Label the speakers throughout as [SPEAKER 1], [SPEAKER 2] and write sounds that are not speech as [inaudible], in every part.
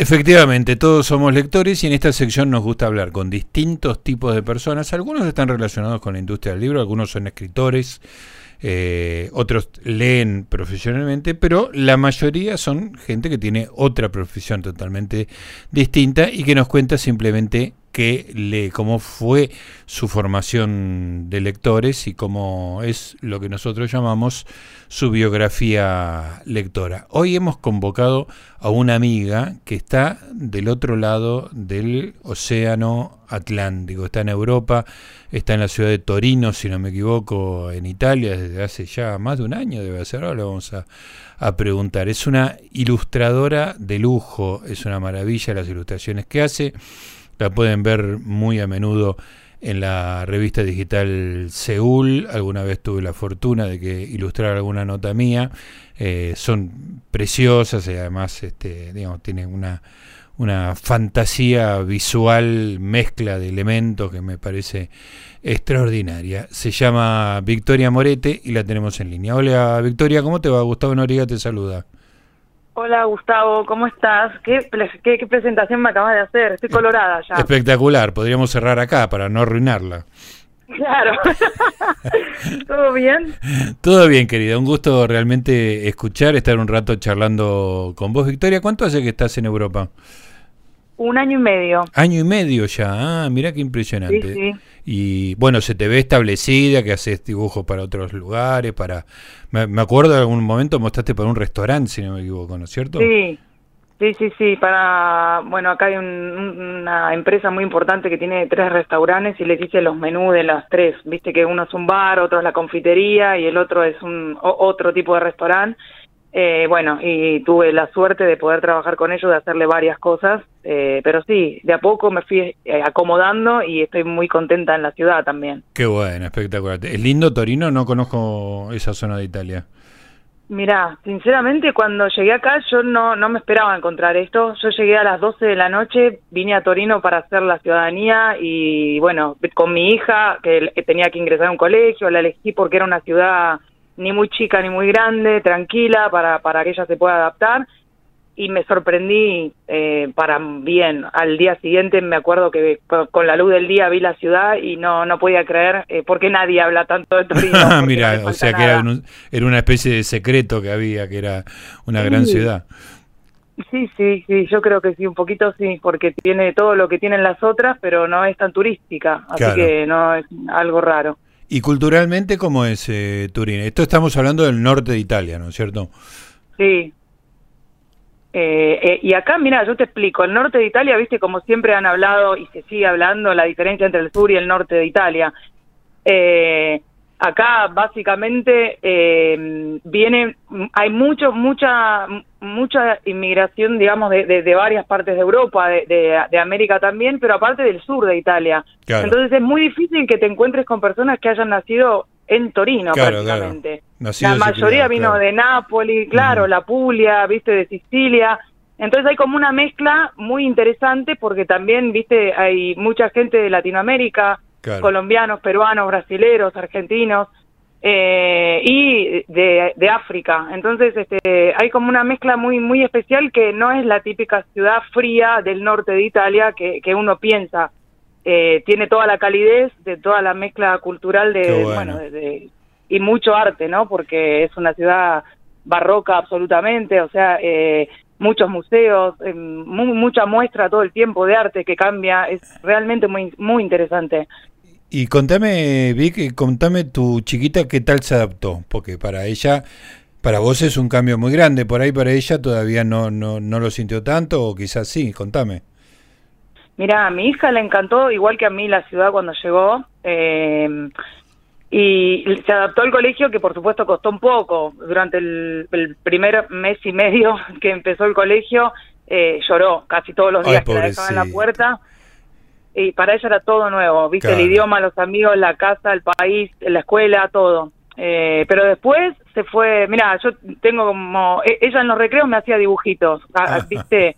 [SPEAKER 1] Efectivamente, todos somos lectores y en esta sección nos gusta hablar con distintos tipos de personas. Algunos están relacionados con la industria del libro, algunos son escritores, eh, otros leen profesionalmente, pero la mayoría son gente que tiene otra profesión totalmente distinta y que nos cuenta simplemente que lee, cómo fue su formación de lectores y cómo es lo que nosotros llamamos su biografía lectora. Hoy hemos convocado a una amiga que está del otro lado del océano Atlántico, está en Europa, está en la ciudad de Torino, si no me equivoco, en Italia, desde hace ya más de un año debe ser, ahora vamos a, a preguntar. Es una ilustradora de lujo, es una maravilla las ilustraciones que hace la pueden ver muy a menudo en la revista digital Seúl. Alguna vez tuve la fortuna de que ilustrar alguna nota mía. Eh, son preciosas y además este, digamos, tienen una, una fantasía visual, mezcla de elementos que me parece extraordinaria. Se llama Victoria Morete y la tenemos en línea. Hola Victoria, ¿cómo te va? Gustavo Noriga te saluda.
[SPEAKER 2] Hola Gustavo, ¿cómo estás? ¿Qué, qué, presentación me acabas de hacer? Estoy colorada ya.
[SPEAKER 1] Espectacular, podríamos cerrar acá para no arruinarla.
[SPEAKER 2] Claro. [laughs] ¿Todo bien?
[SPEAKER 1] Todo bien, querida. Un gusto realmente escuchar, estar un rato charlando con vos. Victoria, ¿cuánto hace que estás en Europa?
[SPEAKER 2] Un año y medio.
[SPEAKER 1] Año y medio ya. Ah, mira qué impresionante. Sí, sí. Y bueno, se te ve establecida, que haces dibujos para otros lugares, para... Me, acuerdo de algún momento mostraste para un restaurante, si no me equivoco, ¿no es cierto?
[SPEAKER 2] Sí, sí, sí, sí, para... Bueno, acá hay una empresa muy importante que tiene tres restaurantes y les hice los menús de las tres. Viste que uno es un bar, otro es la confitería y el otro es un otro tipo de restaurante eh, bueno, y tuve la suerte de poder trabajar con ellos, de hacerle varias cosas, eh, pero sí, de a poco me fui eh, acomodando y estoy muy contenta en la ciudad también.
[SPEAKER 1] Qué bueno, espectacular. ¿Es lindo Torino? No conozco esa zona de Italia.
[SPEAKER 2] Mirá, sinceramente cuando llegué acá yo no, no me esperaba encontrar esto. Yo llegué a las 12 de la noche, vine a Torino para hacer la ciudadanía y bueno, con mi hija que tenía que ingresar a un colegio, la elegí porque era una ciudad ni muy chica ni muy grande, tranquila, para, para que ella se pueda adaptar. Y me sorprendí eh, para bien. Al día siguiente me acuerdo que con la luz del día vi la ciudad y no no podía creer eh, por qué nadie habla tanto de [laughs] Torino.
[SPEAKER 1] Mira, o sea que era, era, una especie de secreto que había, que era una gran ciudad.
[SPEAKER 2] Sí, sí, sí, yo creo que sí, un poquito sí, porque tiene todo lo que tienen las otras, pero no es tan turística, así que no es algo raro.
[SPEAKER 1] ¿Y culturalmente cómo es eh, Turín? Esto estamos hablando del norte de Italia, ¿no es cierto?
[SPEAKER 2] Sí. Eh, eh, y acá, mira, yo te explico, el norte de Italia, viste, como siempre han hablado y se sigue hablando, la diferencia entre el sur y el norte de Italia. Eh, acá básicamente eh, viene, hay mucho, mucha, mucha inmigración, digamos, de, de, varias partes de Europa, de, de, América también, pero aparte del sur de Italia. Entonces es muy difícil que te encuentres con personas que hayan nacido en Torino prácticamente. La mayoría vino de Nápoles, claro, la Puglia, viste, de Sicilia. Entonces hay como una mezcla muy interesante porque también, viste, hay mucha gente de Latinoamérica, colombianos, peruanos, brasileros, argentinos eh, y de, África. Entonces, este, hay como una mezcla muy muy especial que no es la típica ciudad fría del norte de Italia que, que uno piensa. Eh, tiene toda la calidez de toda la mezcla cultural de, bueno, de, y mucho arte, ¿no? Porque es una ciudad barroca absolutamente, o sea, eh, muchos museos, eh, mucha muestra todo el tiempo de arte que cambia, es realmente muy muy interesante.
[SPEAKER 1] Y contame, Vic, contame tu chiquita qué tal se adaptó, porque para ella, para vos es un cambio muy grande, por ahí para ella todavía no, no, no lo sintió tanto, o quizás sí, contame.
[SPEAKER 2] Mira, a mi hija le encantó, igual que a mí, la ciudad cuando llegó, eh, y se adaptó al colegio, que por supuesto costó un poco. Durante el, primer mes y medio [laughs] que empezó el colegio, eh, lloró casi todos los días que la dejaban en la puerta y para ella era todo nuevo, viste, el idioma, los amigos, la casa, el país, la escuela, todo. Eh, pero después se fue, mira, yo tengo como, e, ella en los recreos me hacía dibujitos, [laughs] ah. viste,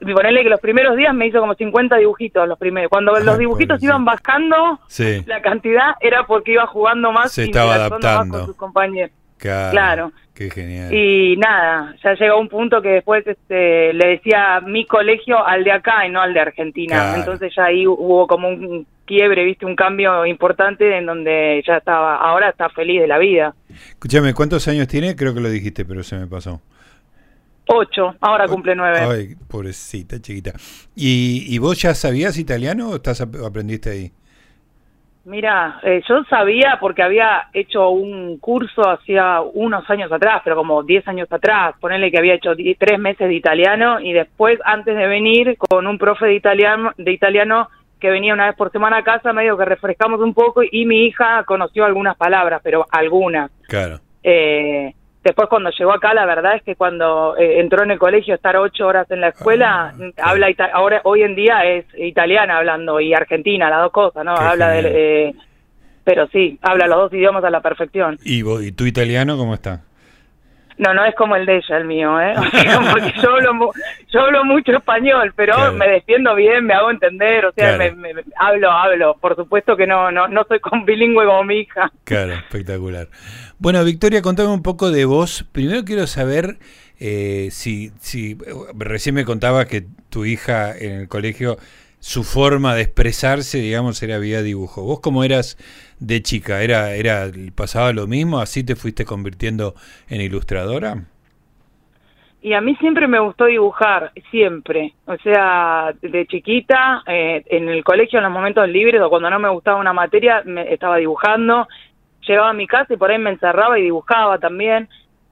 [SPEAKER 2] y ponerle que los primeros días me hizo como 50 dibujitos los primeros. Cuando los dibujitos iban bajando, la cantidad era porque iba jugando más
[SPEAKER 1] se estaba adaptando
[SPEAKER 2] con sus compañeros. Claro.
[SPEAKER 1] Qué genial.
[SPEAKER 2] Y nada, ya llegó un punto que después este, le decía mi colegio al de acá y no al de Argentina.
[SPEAKER 1] Claro.
[SPEAKER 2] Entonces ya ahí hubo como un quiebre, viste, un cambio importante en donde ya estaba, ahora está feliz de la vida.
[SPEAKER 1] Escúchame, ¿cuántos años tiene? Creo que lo dijiste, pero se me pasó.
[SPEAKER 2] Ocho, ahora cumple nueve.
[SPEAKER 1] Ay, pobrecita, chiquita. ¿Y, y vos ya sabías italiano o estás ap- aprendiste ahí?
[SPEAKER 2] Mira, eh, yo sabía porque había hecho un curso hacía unos años atrás, pero como 10 años atrás, ponerle que había hecho die- tres meses de italiano y después, antes de venir, con un profe de italiano, de italiano que venía una vez por semana a casa, medio que refrescamos un poco y mi hija conoció algunas palabras, pero algunas.
[SPEAKER 1] Claro.
[SPEAKER 2] Eh, después cuando llegó acá, la verdad es que cuando eh, entró en el colegio, estar ocho horas en la escuela,
[SPEAKER 1] Ah,
[SPEAKER 2] mm,
[SPEAKER 1] claro.
[SPEAKER 2] habla ita- ahora hoy en día es italiana hablando y argentina, las dos cosas, ¿no?
[SPEAKER 1] Qué
[SPEAKER 2] habla de,
[SPEAKER 1] genial.
[SPEAKER 2] eh, pero sí, habla los dos idiomas a la perfección.
[SPEAKER 1] ¿Y, vos, ¿Y tu italiano cómo está?
[SPEAKER 2] No, no es como el de ella, el mío, ¿eh? O sea, [laughs] porque yo hablo, yo hablo mucho español, pero
[SPEAKER 1] Claro.
[SPEAKER 2] me defiendo bien, me hago entender, o sea,
[SPEAKER 1] Claro.
[SPEAKER 2] me- me- hablo, hablo. Por supuesto que no, no, no soy con bilingüe como mi hija.
[SPEAKER 1] Claro, espectacular. Bueno, Victoria, contame un poco de vos. Primero quiero saber eh, si, si recién me contabas que tu hija en el colegio, su forma de expresarse, digamos, era vía dibujo. ¿Vos cómo eras de chica? ¿Era, era pasaba lo mismo? ¿Así te fuiste convirtiendo en ilustradora?
[SPEAKER 2] Y a mí siempre me gustó dibujar, siempre. O sea, de chiquita, eh, en el colegio, en los momentos libres o cuando no me gustaba una materia, me estaba dibujando. Llegaba a mi casa y por ahí me encerraba y dibujaba también.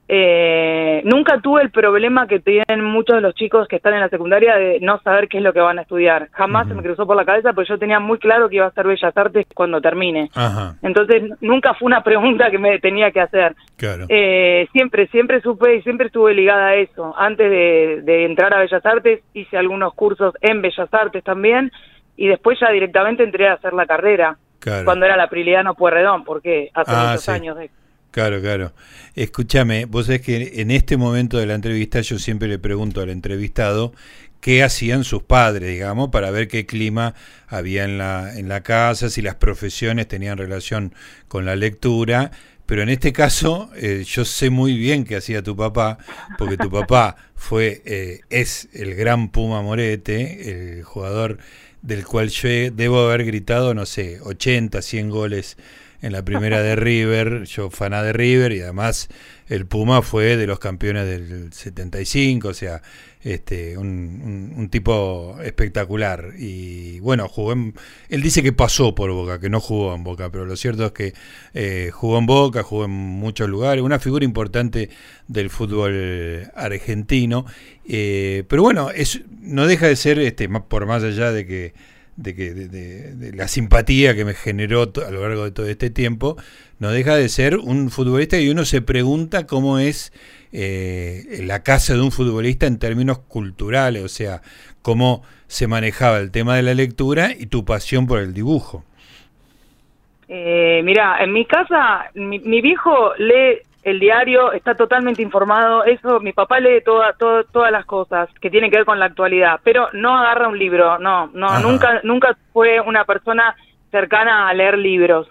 [SPEAKER 2] Eh, nunca tuve el problema que tienen muchos de los chicos que están en la secundaria de no saber qué es lo que van a estudiar. Jamás se me cruzó por la cabeza porque yo tenía muy claro que iba a hacer Bellas Artes cuando termine.
[SPEAKER 1] Ajá,
[SPEAKER 2] Entonces nunca fue una [laughs] pregunta que me tenía que hacer.
[SPEAKER 1] claro.
[SPEAKER 2] Eh, siempre, siempre supe y siempre estuve ligada a eso. Antes de, de entrar a Bellas Artes hice algunos cursos en Bellas Artes también y después ya directamente entré a hacer la carrera
[SPEAKER 1] Claro.
[SPEAKER 2] cuando era la Priliano Puerredón, porque hace
[SPEAKER 1] Ah,
[SPEAKER 2] muchos
[SPEAKER 1] sí.
[SPEAKER 2] años de
[SPEAKER 1] Claro, claro. Escúchame, vos sabés que en este momento de la entrevista yo siempre le pregunto al entrevistado qué hacían sus padres, digamos, para ver qué clima había en la, en la casa, si las profesiones tenían relación con la lectura. Pero en este caso, eh, yo sé muy bien qué hacía tu papá, porque tu papá fue, eh, es el gran Puma Morete, el jugador del cual yo debo haber gritado, no sé, 80, 100 goles en la primera de River, [laughs] yo faná de River y además el Puma fue de los campeones del 75, o sea, este, un, tipo espectacular. Y bueno, jugó en, él dice que pasó por Boca, que no jugó en Boca, pero lo cierto es que eh, jugó en Boca, jugó en muchos lugares, una figura importante del fútbol argentino. Eh, pero bueno, es, no deja de ser, este, por más allá de que de que de, de- de la simpatía que me generó a lo largo de todo este tiempo, no deja de ser un futbolista y uno se pregunta cómo es eh, la casa de un futbolista en términos culturales, o sea, cómo se manejaba el tema de la lectura y tu pasión por el dibujo.
[SPEAKER 2] Eh, mira, en mi casa, mi, mi viejo lee el diario, está totalmente informado, eso, mi papá lee toda, toda- todas las cosas que tienen que ver con la actualidad, pero no agarra un libro, no, no,
[SPEAKER 1] Ajá.
[SPEAKER 2] nunca, nunca fue una persona cercana a leer libros.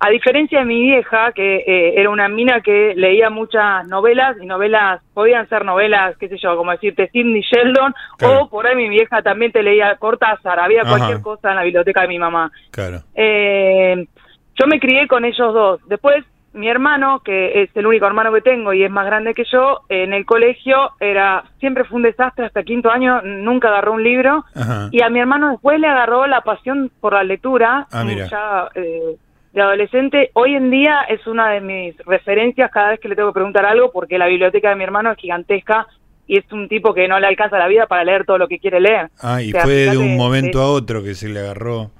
[SPEAKER 2] A diferencia de mi vieja, que eh, era una mina que leía muchas novelas, y novelas, podían ser novelas, qué sé yo, como decirte Sidney Sheldon,
[SPEAKER 1] Claro.
[SPEAKER 2] o por ahí mi vieja también te leía Cortázar, había
[SPEAKER 1] Ajá.
[SPEAKER 2] cualquier cosa en la biblioteca de mi mamá.
[SPEAKER 1] Claro.
[SPEAKER 2] Eh, yo me crié con ellos dos. Después, mi hermano, que es el único hermano que tengo y es más grande que yo, en el colegio era siempre fue un desastre hasta quinto año, nunca agarró un libro.
[SPEAKER 1] Ajá.
[SPEAKER 2] Y a mi hermano después le agarró la pasión por la lectura,
[SPEAKER 1] Ah,
[SPEAKER 2] ya eh, de adolescente. Hoy en día es una de mis referencias cada vez que le tengo que preguntar algo, porque la biblioteca de mi hermano es gigantesca y es un tipo que no le alcanza la vida para leer todo lo que quiere leer.
[SPEAKER 1] Ah, y
[SPEAKER 2] O sea,
[SPEAKER 1] fue de un momento a otro que se le agarró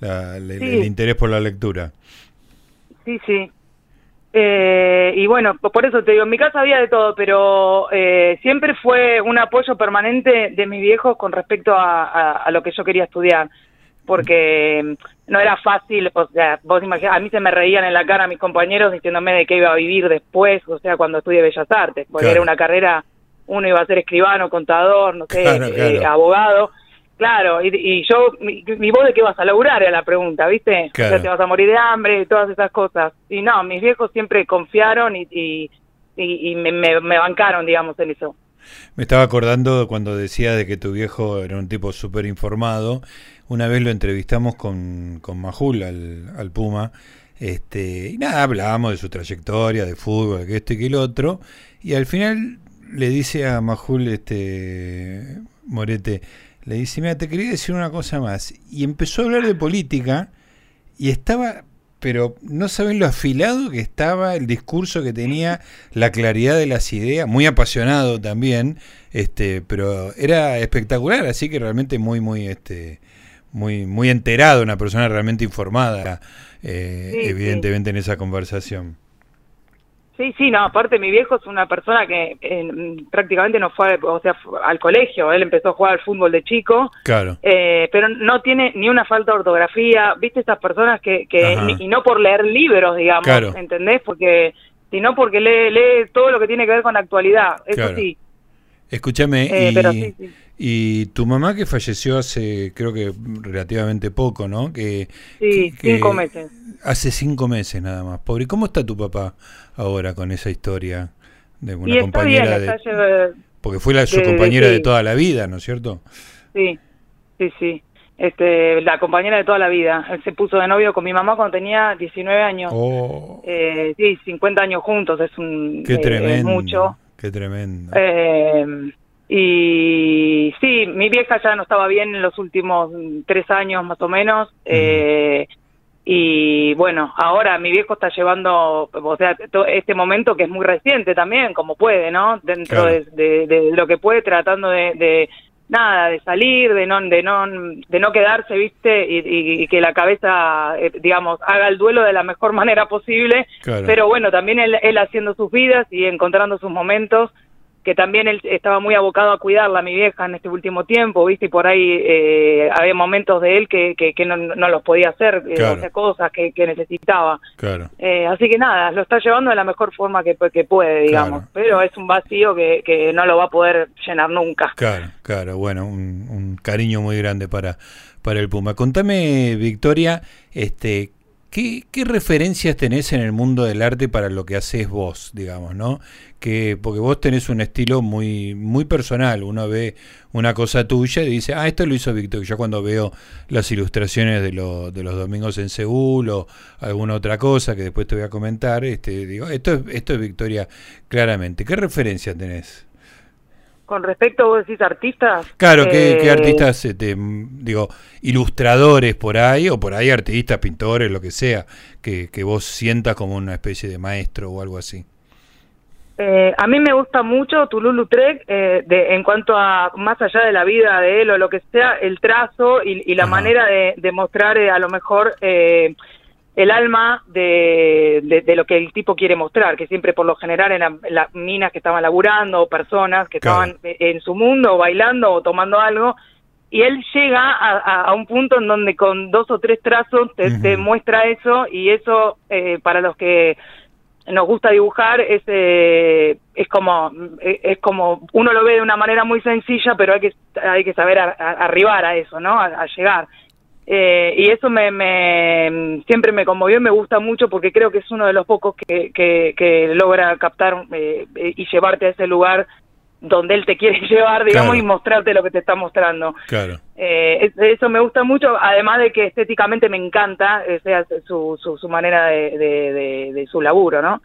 [SPEAKER 1] la-
[SPEAKER 2] Sí.
[SPEAKER 1] el interés por la lectura.
[SPEAKER 2] Sí, sí. Eh, y bueno, por eso te digo, en mi casa había de todo, pero eh, siempre fue un apoyo permanente de mis viejos con respecto a, a- a lo que yo quería estudiar, porque no era fácil, o sea, vos imaginás, a mí se me reían en la cara mis compañeros diciéndome de qué iba a vivir después, o sea, cuando estudié Bellas Artes, porque
[SPEAKER 1] Claro.
[SPEAKER 2] era una carrera, uno iba a ser escribano, contador, no sé,
[SPEAKER 1] Claro,
[SPEAKER 2] eh, abogado. Claro, y, y yo, mi, mi vos de qué vas a laburar era la pregunta, ¿viste? O
[SPEAKER 1] Claro.
[SPEAKER 2] sea, te vas a morir de hambre, todas esas cosas. Y no, mis viejos siempre confiaron y, y, y, me, me, bancaron, digamos, en eso.
[SPEAKER 1] Me estaba acordando cuando decía de que tu viejo era un tipo súper informado. Una vez lo entrevistamos con, con Majul, al, al Puma, este, y nada, hablábamos de su trayectoria, de fútbol, que esto y que el otro, y al final le dice a Majul, este, Morete, le dice, mira, te quería decir una cosa más. Y empezó a hablar de política y estaba, pero no saben lo afilado que estaba, el discurso que tenía, la claridad de las ideas, muy apasionado también, este, pero era espectacular, así que realmente muy, muy, este, muy, muy enterado, una persona realmente informada, eh, evidentemente en esa conversación.
[SPEAKER 2] Sí, sí, no, aparte mi viejo es una persona que prácticamente no fue, o sea, al colegio, él empezó a jugar al fútbol de chico,
[SPEAKER 1] claro.
[SPEAKER 2] Eh, pero no tiene ni una falta de ortografía, viste esas personas que, que y no por leer libros, digamos, ¿entendés? Porque, sino porque lee, lee todo lo que tiene que ver con la actualidad, eso sí.
[SPEAKER 1] Escúchame, eh, y, tu mamá que falleció hace, creo que relativamente poco, ¿no? Que,
[SPEAKER 2] sí, cinco meses.
[SPEAKER 1] Hace cinco meses nada más. Pobre, ¿cómo está tu papá ahora con esa historia de una compañera de... Porque fue la, su compañera de toda la vida, ¿no es cierto?
[SPEAKER 2] Sí, sí, sí. Este, la compañera de toda la vida. Él se puso de novio con mi mamá cuando tenía 19 años.
[SPEAKER 1] Oh.
[SPEAKER 2] Eh, sí, 50 años juntos, es un...
[SPEAKER 1] Qué tremendo.
[SPEAKER 2] mucho.
[SPEAKER 1] Qué tremendo.
[SPEAKER 2] Eh, y sí, mi vieja ya no estaba bien en los últimos tres años más o menos. Eh, y bueno, ahora mi viejo está llevando, o sea, este momento que es muy reciente también, como puede, ¿no? Dentro de, lo que puede, tratando de, nada, de salir, de no, de no, de no quedarse, viste, y, que la cabeza, eh, digamos, haga el duelo de la mejor [laughs] manera posible. Pero bueno, también él, él haciendo sus vidas y encontrando sus momentos que también él estaba muy abocado a cuidarla, mi vieja, en este último tiempo, ¿viste? Y por ahí eh, había momentos de él que, que, no, no, los podía hacer, eh, cosas que, que necesitaba.
[SPEAKER 1] Claro.
[SPEAKER 2] Eh, así que nada, lo está llevando de la mejor forma que, que puede, digamos. Pero es un vacío que, que no lo va a poder llenar nunca.
[SPEAKER 1] Claro, claro. Bueno, un, un cariño muy grande para, para el Puma. Contame, Victoria, este, ¿Qué, ¿Qué, referencias tenés en el mundo del arte para lo que haces vos, digamos, no? Que, porque vos tenés un estilo muy, muy personal. Uno ve una cosa tuya y dice, ah, esto lo hizo Víctor. Yo cuando veo las ilustraciones de, de los domingos en Seúl o alguna otra cosa que después te voy a comentar, este, digo, esto es, esto es Victoria claramente. ¿Qué referencias tenés?
[SPEAKER 2] Con respecto, vos decís artistas.
[SPEAKER 1] Claro, ¿qué, eh, artistas, este, digo, ilustradores por ahí, o por ahí artistas, pintores, lo que sea, que, que vos sientas como una especie de maestro o algo así?
[SPEAKER 2] Eh, a mí me gusta mucho Toulouse-Lautrec eh, de, en cuanto a, más allá de la vida de él o lo que sea, el trazo y, la manera de, de mostrar a lo mejor el alma de, de, lo que el tipo quiere mostrar, que siempre por lo general eran las minas que estaban laburando, o personas que estaban en su mundo, bailando o tomando algo, y él llega a, un punto en donde con dos o tres trazos te, muestra eso, y eso eh, para los que nos gusta dibujar es eh, es como es como uno lo ve de una manera muy sencilla pero hay que hay que saber arribar a eso no a llegar eh, y eso me, me, siempre me conmovió y me gusta mucho porque creo que es uno de los pocos que, que, logra captar eh, y llevarte a ese lugar donde él te quiere [laughs] llevar, digamos, y mostrarte lo que te está mostrando.
[SPEAKER 1] Claro.
[SPEAKER 2] Eh, eso me gusta mucho, además de que estéticamente me encanta sea, su, su, su manera de, de, de, su laburo, ¿no?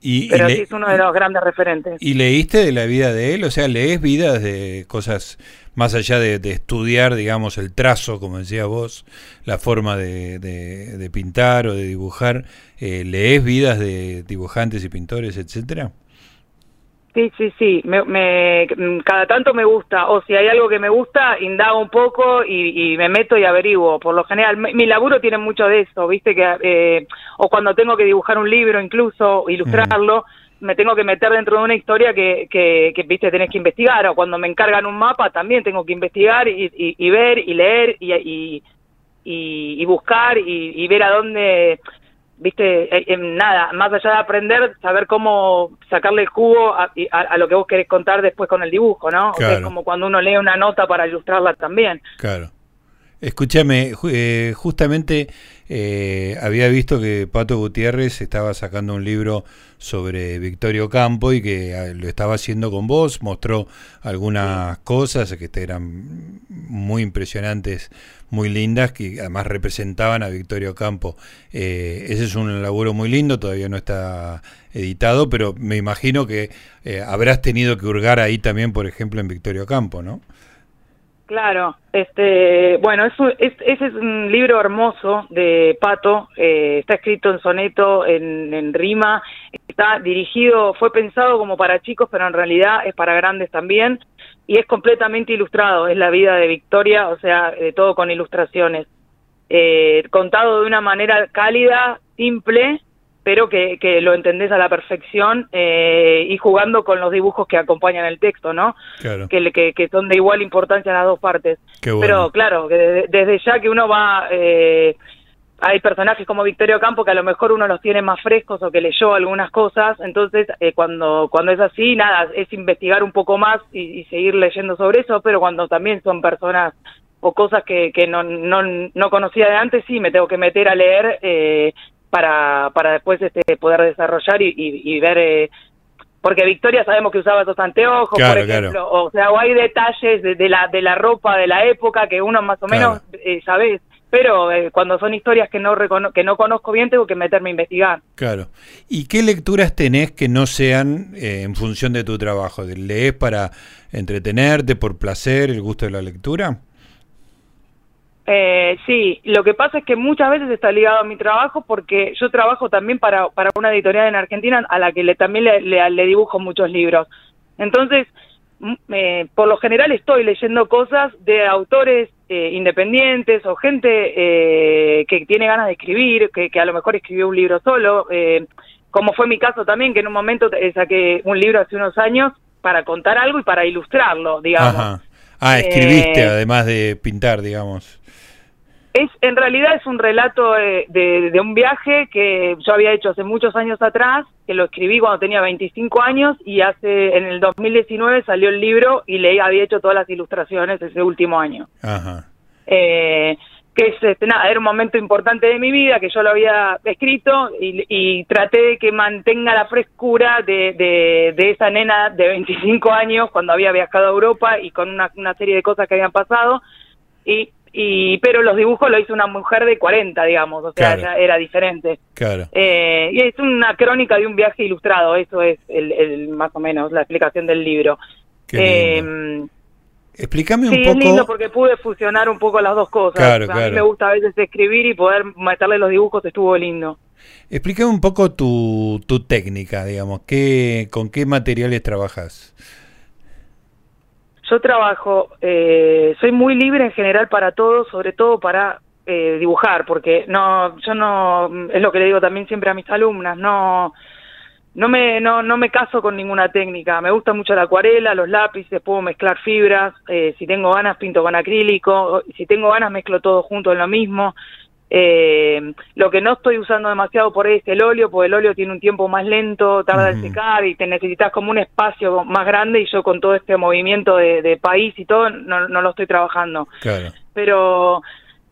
[SPEAKER 1] Y,
[SPEAKER 2] Pero sí es uno de los grandes referentes.
[SPEAKER 1] ¿Y leíste de la vida de él? O sea, ¿lees vidas de cosas más allá de, estudiar, digamos, el trazo, como decía vos, la forma de, de, pintar o de dibujar, eh, ¿lees vidas de dibujantes y pintores, etcétera?
[SPEAKER 2] Sí, sí, sí. Me, cada tanto me gusta, o si hay algo que me gusta, indago un poco y, me meto y averiguo. Por lo general, mi, laburo tiene mucho de eso, ¿viste? que eh, O cuando tengo que dibujar un libro, incluso, ilustrarlo me tengo que meter dentro de una historia que, que, viste, tenés que investigar, o cuando me encargan un mapa también tengo que investigar y, y, ver y leer y, y, buscar y, ver a dónde, viste, eh, em, nada, más allá de aprender, saber cómo sacarle el jugo a, a, lo que vos querés contar después con el dibujo, ¿no? es como cuando uno lee una nota para ilustrarla también.
[SPEAKER 1] Claro. Escúchame, eh, justamente eh, había visto que Pato Gutiérrez estaba sacando un libro sobre Victorio Campo y que ah, lo estaba haciendo con vos, mostró algunas cosas que eran muy impresionantes, muy lindas, que además representaban a Victorio Campo. Eh, ese es un laburo muy lindo, todavía no está editado, pero me imagino que habrás tenido que hurgar ahí también, por ejemplo, en Victorio Campo, ¿no?
[SPEAKER 2] Claro, este, bueno, es, ese es un libro hermoso de Pato, eh, está escrito en soneto, en, rima, está dirigido, fue pensado como para chicos, pero en realidad es para grandes también, y es completamente ilustrado, es la vida de Victoria, o sea, de todo con ilustraciones, eh, contado de una manera cálida, simple, pero que, que lo entendés a la perfección eh, y jugando con los dibujos que acompañan el texto, ¿no? Claro. Que, que, son de igual importancia las dos partes. Pero claro, que desde, ya que uno va... Eh, hay personajes como Victorio Campo que a lo mejor uno los tiene más frescos o que leyó algunas cosas, entonces eh, cuando cuando es así, nada, es investigar un poco más y, seguir leyendo sobre eso, pero cuando también son personas o cosas que, que no, no, no conocía de antes, sí, me tengo que meter a leer eh, para, para después este, poder desarrollar y, y, ver... Eh, porque Victoria sabemos que usaba esos anteojos, por ejemplo, o sea, o hay detalles de, la de la ropa de la época que uno más o menos eh, sabes, pero eh, cuando son historias que no que no conozco bien tengo que meterme a investigar.
[SPEAKER 1] Claro. ¿Y qué lecturas tenés que no sean eh, en función de tu trabajo? ¿Lees para entretenerte, por placer, el gusto de la lectura?
[SPEAKER 2] Eh, sí, lo que pasa es que muchas veces está ligado a mi trabajo porque yo trabajo también para, para una editorial en Argentina a la que le, también le, le, dibujo muchos libros. Entonces, eh, por lo general estoy leyendo cosas de autores eh, independientes o gente eh, que tiene ganas de escribir, que, que, a lo mejor escribió un libro solo, eh, como fue mi caso también, que en un momento saqué un libro hace unos años para contar algo y para ilustrarlo, digamos.
[SPEAKER 1] Ah, escribiste además de pintar, digamos.
[SPEAKER 2] Es, en realidad es un relato de, un viaje que yo había hecho hace muchos años atrás, que lo escribí cuando tenía 25 años y hace en el 2019 salió el libro y le había hecho todas las ilustraciones ese último año. Ajá. Eh, que es, este, nada, era un momento importante de mi vida, que yo lo había escrito y, traté de que mantenga la frescura de, de, esa nena de 25 años cuando había viajado a Europa y con una, una serie de cosas que habían pasado. Y y pero los dibujos lo hizo una mujer de 40, digamos, o sea, era, diferente. Claro. Eh, y es una crónica de un viaje ilustrado, eso es el, más o menos la explicación del libro.
[SPEAKER 1] Eh, Explícame un
[SPEAKER 2] sí,
[SPEAKER 1] poco.
[SPEAKER 2] es lindo porque pude fusionar un poco las dos cosas. Claro, A mí me gusta a veces escribir y poder meterle los dibujos estuvo lindo.
[SPEAKER 1] Explícame un poco tu, tu técnica, digamos, ¿qué, ¿con qué materiales trabajas?
[SPEAKER 2] Yo trabajo, eh, soy muy libre en general para todo, sobre todo para eh, dibujar, porque no, yo no, es lo que le digo también siempre a mis alumnas, no, no me, no, no me caso con ninguna técnica. Me gusta mucho la acuarela, los lápices, puedo mezclar fibras. Eh, si tengo ganas pinto con acrílico. Si tengo ganas mezclo todo junto en lo mismo. Eh, lo que no estoy usando demasiado por ahí es el óleo, porque el óleo tiene un tiempo más lento, tarda en secar y te necesitas como un espacio más grande y yo con todo este movimiento de, país y todo no, no, lo estoy trabajando. Pero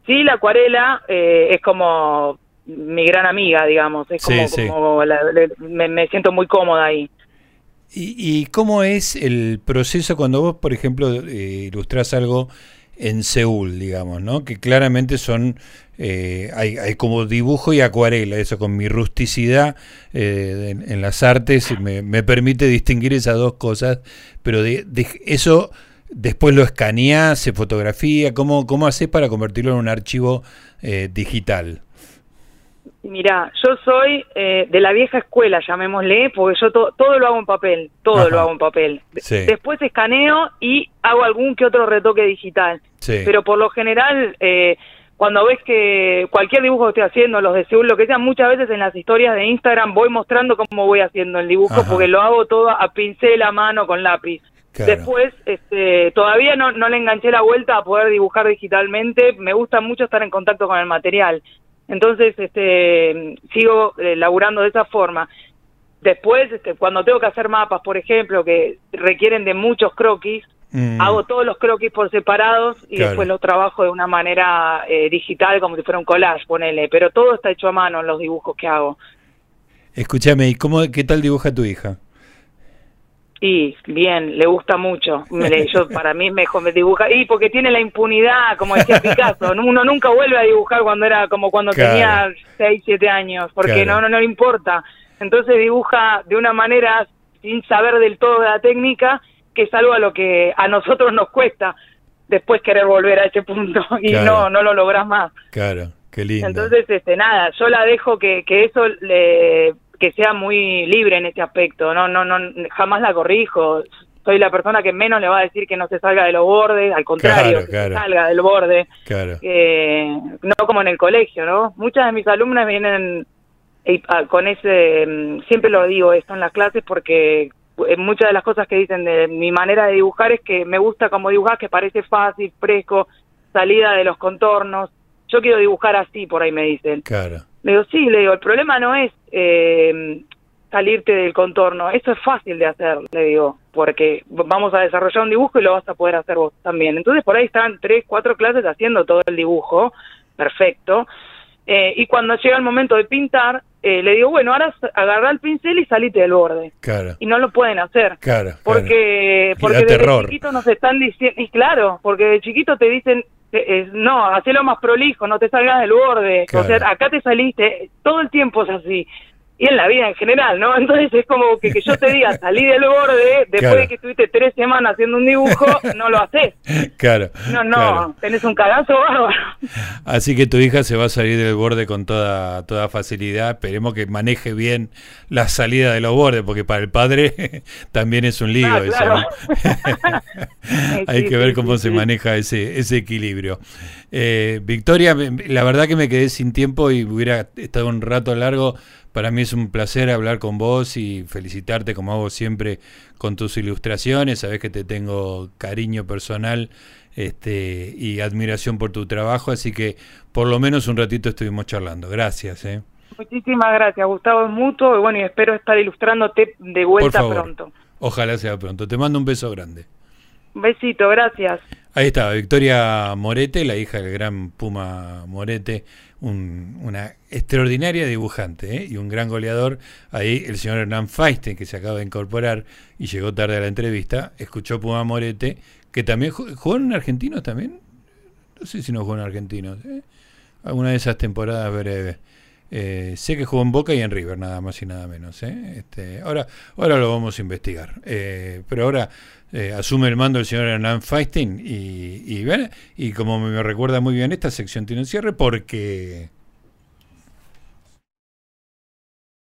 [SPEAKER 2] sí, la acuarela eh, es como mi gran amiga, digamos, es como, me, siento muy cómoda ahí.
[SPEAKER 1] ¿Y, ¿Y, cómo es el proceso cuando vos, por ejemplo, eh, ilustrás algo en Seúl, digamos, ¿no? Que claramente son, eh, hay, hay, como dibujo y acuarela, eso con mi rusticidad eh, en, las artes me, me, permite distinguir esas dos cosas, pero de, eso después lo escanea, se fotografía, ¿cómo, cómo haces para convertirlo en un archivo eh, digital?
[SPEAKER 2] Mira, yo soy eh, de la vieja escuela, llamémosle, porque yo todo lo hago en papel, todo lo hago en papel. Después escaneo y hago algún que otro retoque digital. Pero por lo general, eh, cuando ves que cualquier dibujo que estoy haciendo, los de Seúl, lo que sea, muchas veces en las historias de Instagram voy mostrando cómo voy haciendo el dibujo, porque lo hago todo a pincel, a mano, con lápiz. Después, este, todavía no, no le enganché la vuelta a poder dibujar digitalmente. Me gusta mucho estar en contacto con el material. Entonces, este, sigo eh, laburando de esa forma. Después, este, cuando tengo que hacer mapas, por ejemplo, que requieren de muchos croquis, Mm. Hago todos los croquis por separados y después los trabajo de una manera eh, digital, como si fuera un collage, ponele. Pero todo está hecho a mano en los dibujos que hago.
[SPEAKER 1] Escúchame, ¿y cómo, qué tal dibuja tu hija?
[SPEAKER 2] Y bien, le gusta mucho. Yo, para mí mejor me dibuja. Y porque tiene la impunidad, como decía Picasso. Uno nunca vuelve a dibujar cuando era como cuando tenía 6, 7 años, porque no, no, no le importa. Entonces dibuja de una manera sin saber del todo de la técnica que es algo a lo que a nosotros nos cuesta después querer volver a ese punto [laughs] y no no lo logras más.
[SPEAKER 1] Claro, qué lindo.
[SPEAKER 2] Entonces, este nada, yo la dejo que, que eso le que sea muy libre en ese aspecto, no no no jamás la corrijo. Soy la persona que menos le va a decir que no se salga de los bordes, al contrario, que se salga del borde.
[SPEAKER 1] Claro.
[SPEAKER 2] no como en el colegio, ¿no? Muchas de mis alumnas vienen ah, con ese, mm, siempre lo digo esto en las clases porque eh, muchas de las cosas que dicen de mi manera de dibujar es que me gusta como dibujar, que parece fácil, fresco, salida de los contornos. Yo quiero dibujar así, por ahí me dicen.
[SPEAKER 1] Claro.
[SPEAKER 2] Le digo, sí, le digo, el problema no es eh, salirte del contorno, eso es fácil de hacer, le digo, porque vamos a desarrollar un dibujo y lo vas a poder hacer vos también. Entonces por ahí están tres, cuatro clases haciendo todo el dibujo, perfecto. Eh, y cuando llega el momento de pintar, eh, le digo, bueno, ahora agarra el pincel y salite del borde.
[SPEAKER 1] Claro.
[SPEAKER 2] Y no lo pueden hacer.
[SPEAKER 1] Claro.
[SPEAKER 2] Porque, porque desde chiquito nos están diciendo, y claro, porque de chiquito te dicen, eh, no, hacelo más prolijo, no te salgas del borde. O sea, acá te saliste, todo el tiempo es así y en la vida en general, ¿no? [laughs] Entonces es como que, que yo te diga, salí del borde, después de que estuviste tres semanas haciendo un dibujo, no lo haces. [laughs]
[SPEAKER 1] Claro.
[SPEAKER 2] No, no, tenés un cagazo bárbaro. [laughs]
[SPEAKER 1] Así que tu hija se va a salir del borde con toda, toda facilidad. Esperemos que maneje bien la salida de los bordes, porque para el padre también es un lío ah, eso. Hay que ver cómo se maneja ese, ese equilibrio. Eh, Victoria, la verdad que me quedé sin tiempo y hubiera estado un rato largo para mí es un placer hablar con vos y felicitarte como hago siempre con tus ilustraciones. Sabes que te tengo cariño personal este, y admiración por tu trabajo, así que por lo menos un ratito estuvimos charlando. Gracias. ¿eh?
[SPEAKER 2] Muchísimas gracias, Gustavo, mutuo. Y bueno, y espero estar ilustrándote de vuelta pronto.
[SPEAKER 1] Ojalá sea pronto. Te mando un beso grande.
[SPEAKER 2] Un besito, gracias.
[SPEAKER 1] Ahí está, Victoria Morete, la hija del gran Puma Morete una extraordinaria dibujante ¿eh? y un gran goleador. Ahí el señor Hernán Feiste, que se acaba de incorporar y llegó tarde a la entrevista, escuchó Puma Morete, que también jugó en argentinos también. No sé si no jugó en argentinos. ¿eh? Alguna de esas temporadas breves. Eh, sé que jugó en Boca y en River, nada más y nada menos. Este, ahora, ahora lo vamos a investigar. pero ahora asume el mando el señor Hernán Feinstein y, y, y como me recuerda muy bien, esta sección tiene un cierre porque